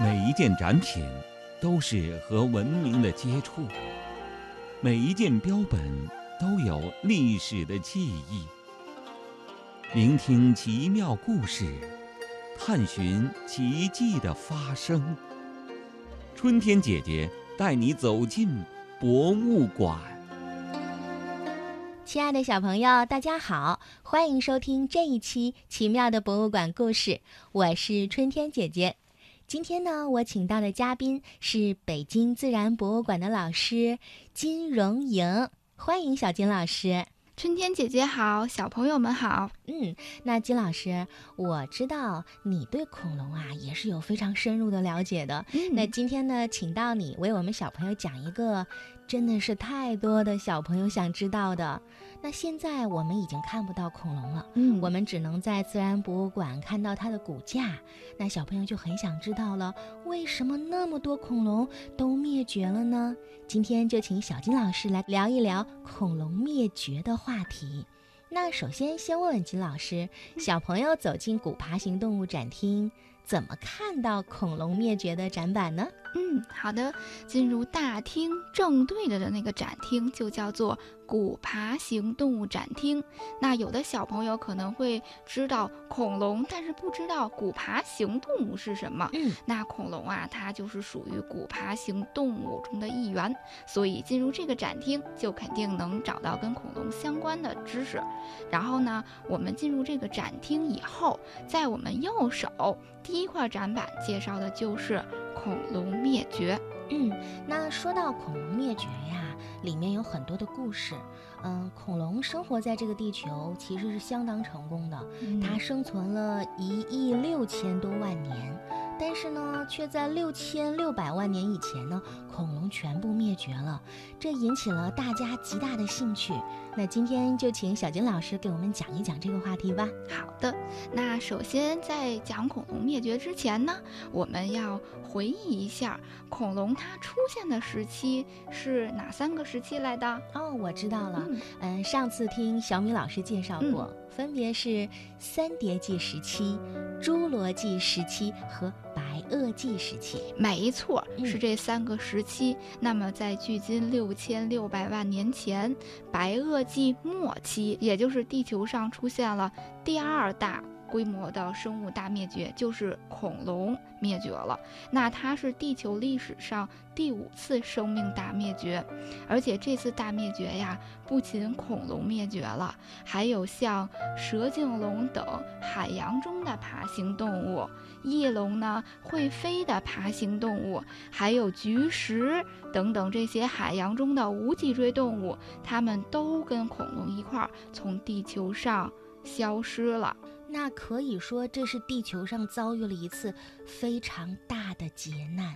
每一件展品都是和文明的接触，每一件标本都有历史的记忆。聆听奇妙故事，探寻奇迹的发生。春天姐姐带你走进博物馆。亲爱的小朋友，大家好，欢迎收听这一期《奇妙的博物馆故事》，我是春天姐姐。今天呢，我请到的嘉宾是北京自然博物馆的老师金荣莹，欢迎小金老师。春天姐姐好，小朋友们好。嗯，那金老师，我知道你对恐龙啊也是有非常深入的了解的。嗯那今天呢，请到你为我们小朋友讲一个，真的是太多的小朋友想知道的。那现在我们已经看不到恐龙了。嗯我们只能在自然博物馆看到它的骨架，那小朋友就很想知道了，为什么那么多恐龙都灭绝了呢？今天就请小金老师来聊一聊恐龙灭绝的话题。那首先先问问金老师，小朋友走进古爬行动物展厅，怎么看到恐龙灭绝的展板呢？嗯，好的。进入大厅正对着的那个展厅就叫做古爬行动物展厅。那有的小朋友可能会知道恐龙，但是不知道古爬行动物是什么。嗯，那恐龙啊，它就是属于古爬行动物中的一员，所以进入这个展厅就肯定能找到跟恐龙相关的知识。然后呢，我们进入这个展厅以后，在我们右手第一块展板介绍的就是恐龙灭绝。嗯，那说到恐龙灭绝呀，里面有很多的故事。嗯，恐龙生活在这个地球其实是相当成功的，它生存了一亿六千多万年，但是呢，却在六千六百万年以前呢，恐龙全部灭绝了，这引起了大家极大的兴趣。那今天就请小金老师给我们讲一讲这个话题吧。好的，那首先在讲恐龙灭绝之前呢，我们要回忆一下恐龙它出现的时期是哪三个时期来的？哦，我知道了。嗯嗯，上次听小米老师介绍过，分别是三叠纪时期、侏罗纪时期和白垩纪时期。没错，嗯是这三个时期。那么在距今六千六百万年前，白垩纪末期，也就是地球上出现了第二大。规模的生物大灭绝就是恐龙灭绝了，那它是地球历史上第五次生命大灭绝，而且这次大灭绝呀，不仅恐龙灭绝了，还有像蛇颈龙等海洋中的爬行动物，翼龙呢会飞的爬行动物，还有菊石等等这些海洋中的无脊椎动物，它们都跟恐龙一块儿从地球上消失了。那可以说，这是地球上遭遇了一次非常大的劫难。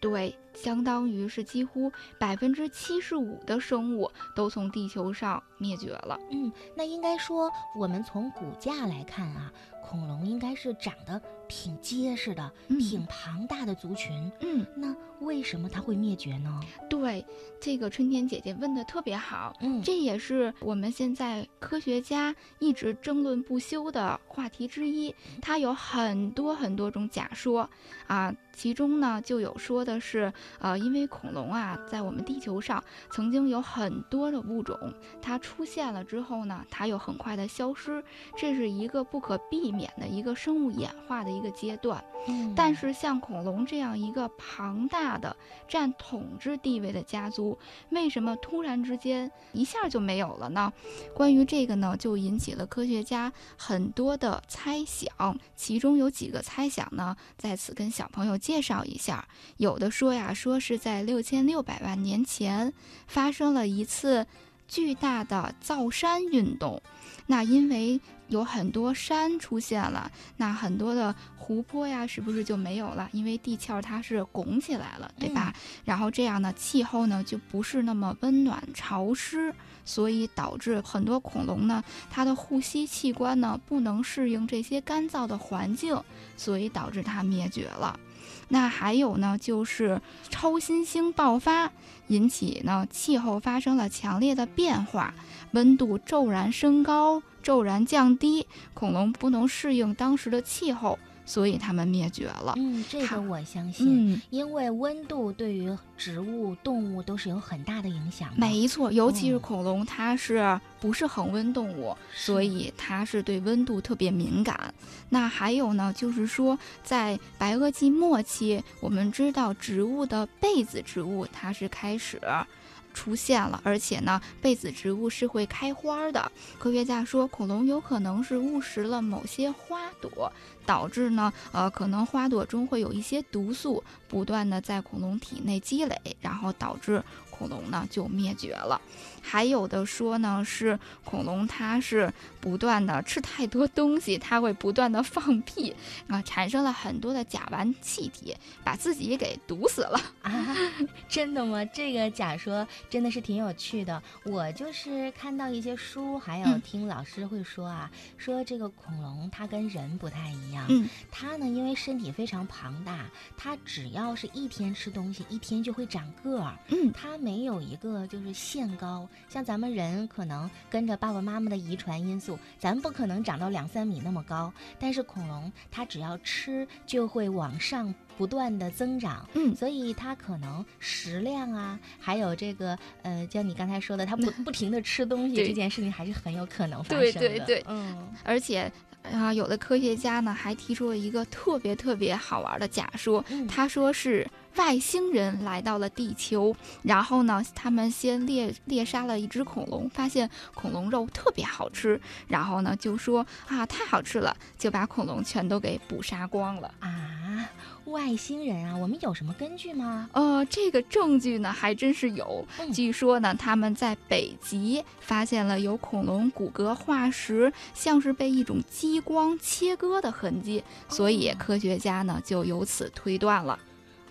对，相当于是几乎百分之七十五的生物都从地球上灭绝了。嗯，那应该说，我们从骨架来看啊，恐龙应该是长得挺结实的，嗯挺庞大的族群。嗯，那为什么它会灭绝呢？对，这个春天姐姐问的特别好。嗯，这也是我们现在科学家一直争论不休的话题之一。它有很多很多种假说啊，其中呢就有说的是，呃，因为恐龙啊，在我们地球上曾经有很多的物种，它出现了之后呢，它又很快的消失，这是一个不可避免的一个生物演化的一个阶段。嗯但是像恐龙这样一个庞大大的占统治地位的家族，为什么突然之间一下就没有了呢？关于这个呢，就引起了科学家很多的猜想，其中有几个猜想呢，在此跟小朋友介绍一下。有的说呀，说是在六千六百万年前发生了一次巨大的造山运动，那因为有很多山出现了，那很多的湖泊呀，是不是就没有了？因为地壳它是拱起来了，对吧？然后这样呢，气候呢就不是那么温暖潮湿，所以导致很多恐龙呢，它的呼吸器官呢不能适应这些干燥的环境，所以导致它灭绝了。那还有呢，就是超新星爆发，引起呢气候发生了强烈的变化，温度骤然升高，骤然降低，恐龙不能适应当时的气候，所以它们灭绝了。嗯，这个我相信，嗯，因为温度对于植物、动物都是有很大的影响的。没错，尤其是嗯恐龙，它是不是恒温动物？所以它是对温度特别敏感。那还有呢，就是说在白垩纪末期，我们知道植物的被子植物它是开始。出现了，而且呢，被子植物是会开花的。科学家说，恐龙有可能是误食了某些花朵，导致呢，呃，可能花朵中会有一些毒素不断的在恐龙体内积累，然后导致恐龙呢就灭绝了。还有的说呢，是恐龙它是不断的吃太多东西，它会不断的放屁啊，产生了很多的甲烷气体，把自己给毒死了。啊，真的吗？这个假说真的是挺有趣的。我就是看到一些书，还有嗯听老师会说啊，说这个恐龙它跟人不太一样。嗯，它呢，因为身体非常庞大，它只要是一天吃东西，一天就会长个儿。嗯它没有一个就是限高，像咱们人可能跟着爸爸妈妈的遗传因素，咱不可能长到两三米那么高。但是恐龙它只要吃就会往上不断的增长。嗯所以它可能食量啊，还有这个呃，像你刚才说的，它不 不停的吃东西这件事情，还是很有可能发生的。对对嗯，而且。啊，有的科学家呢还提出了一个特别特别好玩的假说，嗯他说是外星人来到了地球，然后呢，他们先猎猎杀了一只恐龙，发现恐龙肉特别好吃，然后呢就说啊太好吃了，就把恐龙全都给捕杀光了。啊，外星人啊，我们有什么根据吗？呃，这个证据呢还真是有。嗯据说呢，他们在北极发现了有恐龙骨骼化石，像是被一种激光切割的痕迹，所以哦科学家呢就由此推断了。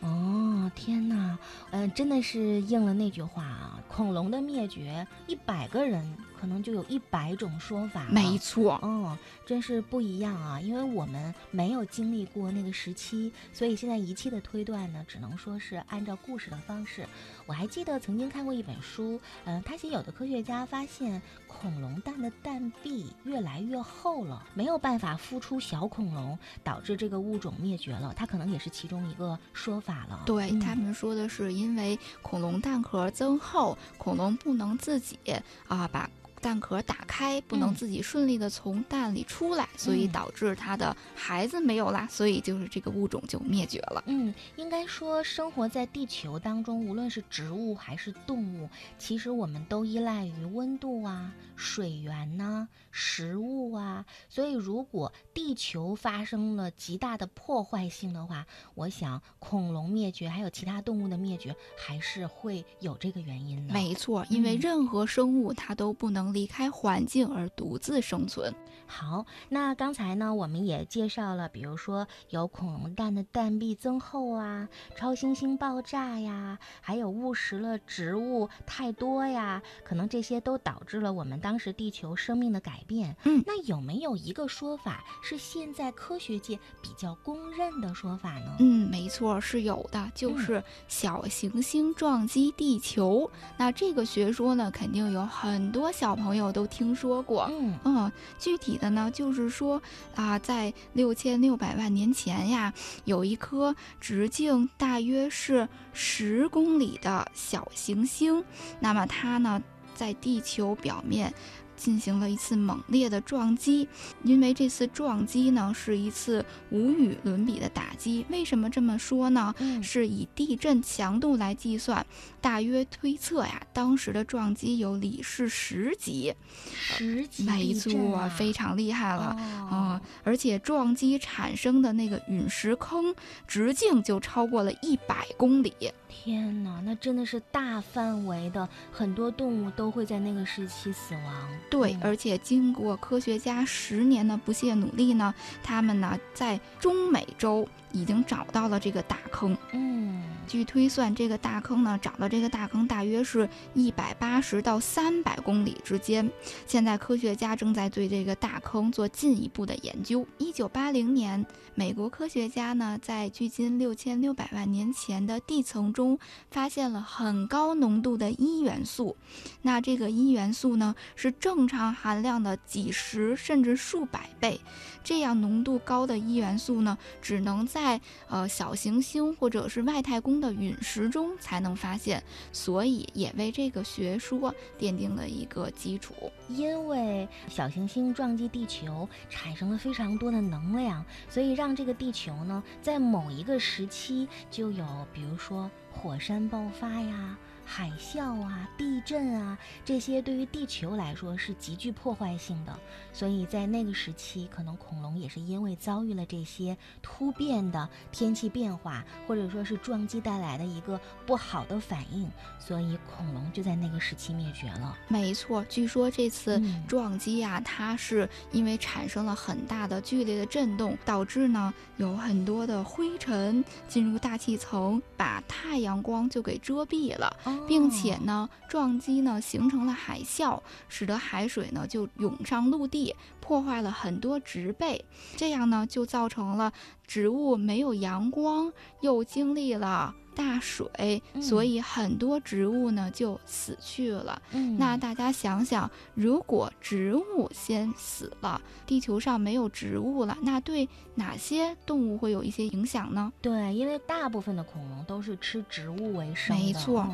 哦，天哪，嗯、真的是应了那句话啊，恐龙的灭绝，一百个人可能就有一百种说法。没。错，嗯，真是不一样啊！因为我们没有经历过那个时期，所以现在一切的推断呢，只能说是按照故事的方式。我还记得曾经看过一本书，嗯、他写有的科学家发现恐龙蛋的蛋壁越来越厚了，没有办法孵出小恐龙，导致这个物种灭绝了。它可能也是其中一个说法了。对、嗯他们说的是，因为恐龙蛋壳增厚，恐龙不能自己啊、把蛋壳打开，不能嗯自己顺利的从蛋里出来，所以嗯导致它的孩子没有啦，所以就是这个物种就灭绝了。嗯，应该说，生活在地球当中，无论是植物还是动物，其实我们都依赖于温度啊、水源呐、食物啊。所以，如果地球发生了极大的破坏性的话，我想恐龙灭绝，还有其他动物的灭绝，还是会有这个原因的。没错，因为嗯任何生物它都不能离开环境而独自生存。好，那刚才呢，我们也介绍了，比如说有恐龙蛋的蛋壁增厚啊，超新星爆炸呀，还有误食了植物太多呀，可能这些都导致了我们当时地球生命的改变。嗯那有没有一个说法是现在科学界比较公认的说法呢？嗯，没错，是有的，就嗯是小行星撞击地球。那这个学说呢，肯定有很多小朋友都听说过。嗯嗯，具体的呢，就是说啊，在六千六百万年前呀，有一颗直径大约是十公里的小行星，那么它呢，在地球表面。进行了一次猛烈的撞击，因为这次撞击呢是一次无与伦比的打击。为什么这么说呢？嗯，是以地震强度来计算，大约推测呀，当时的撞击有里氏十级，十级没错，啊，非常厉害了。哦啊、而且撞击产生的那个陨石坑直径就超过了一百公里。天哪，那真的是大范围的，很多动物都会在那个时期死亡。对，嗯而且经过科学家十年的不懈努力呢，他们呢在中美洲已经找到了这个大坑。嗯，据推算，这个大坑呢，找到这个大坑大约是一百八十到三百公里之间。现在科学家正在对这个大坑做进一步的研究。一九八零年，美国科学家呢，在距今六千六百万年前的地层中发现了很高浓度的铱元素。那这个铱元素呢，是正常含量的几十甚至数百倍。这样浓度高的铱元素呢，只能在呃小行星或者是外太空的陨石中才能发现，所以也为这个学说奠定了一个基础。因为小行星撞击地球产生了非常多的能量，所以让这个地球呢，在某一个时期就有，比如说火山爆发呀。海啸啊，地震啊，这些对于地球来说是极具破坏性的。所以在那个时期，可能恐龙也是因为遭遇了这些突变的天气变化，或者说是撞击带来的一个不好的反应，所以恐龙就在那个时期灭绝了。没错，据说这次撞击啊，它是因为产生了很大的剧烈的震动，导致呢有很多的灰尘进入大气层，把太阳光就给遮蔽了。并且呢，撞击呢形成了海啸，使得海水呢就涌上陆地，破坏了很多植被，这样呢就造成了植物没有阳光，又经历了。大水，所以很多植物呢就死去了。那大家想想，如果植物先死了，地球上没有植物了，那对哪些动物会有一些影响呢？对，因为大部分的恐龙都是吃植物为生的。没错，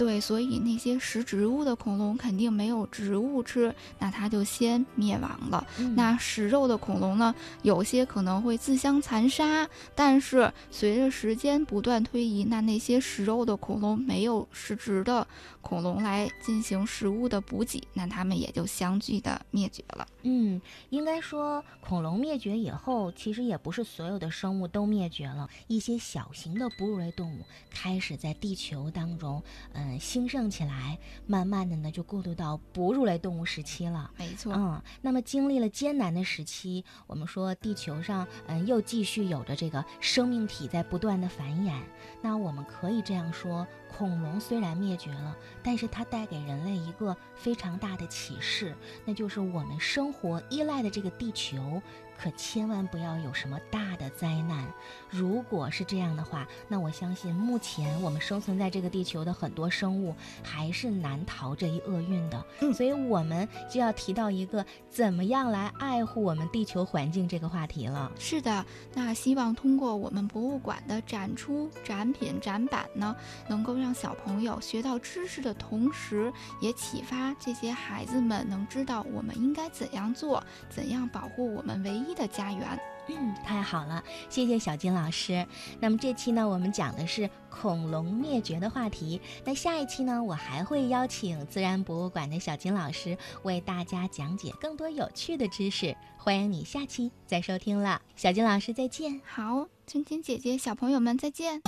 对，所以那些食植物的恐龙肯定没有植物吃，那它就先灭亡了。那食肉的恐龙呢，有些可能会自相残杀，但是随着时间不断推移，那那些食肉的恐龙没有食植的恐龙来进行食物的补给，那它们也就相继的灭绝了。嗯，应该说恐龙灭绝以后，其实也不是所有的生物都灭绝了，一些小型的哺乳类动物开始在地球当中，嗯，兴盛起来，慢慢的呢就过渡到哺乳类动物时期了。没错。嗯，那么经历了艰难的时期，我们说地球上，嗯，又继续有着这个生命体在不断的繁衍。那我们。可以这样说，恐龙虽然灭绝了，但是它带给人类一个非常大的启示，那就是我们生活依赖的这个地球。可千万不要有什么大的灾难。如果是这样的话，那我相信目前我们生存在这个地球的很多生物还是难逃这一厄运的。嗯，所以我们就要提到一个怎么样来爱护我们地球环境这个话题了。是的，那希望通过我们博物馆的展出、展品、展板呢，能够让小朋友学到知识的同时，也启发这些孩子们能知道我们应该怎样做，怎样保护我们唯一。的家园，嗯，太好了，谢谢小金老师。那么这期呢，我们讲的是恐龙灭绝的话题。那下一期呢，我还会邀请自然博物馆的小金老师为大家讲解更多有趣的知识。欢迎你下期再收听了，小金老师再见。好，春天姐姐，小朋友们再见。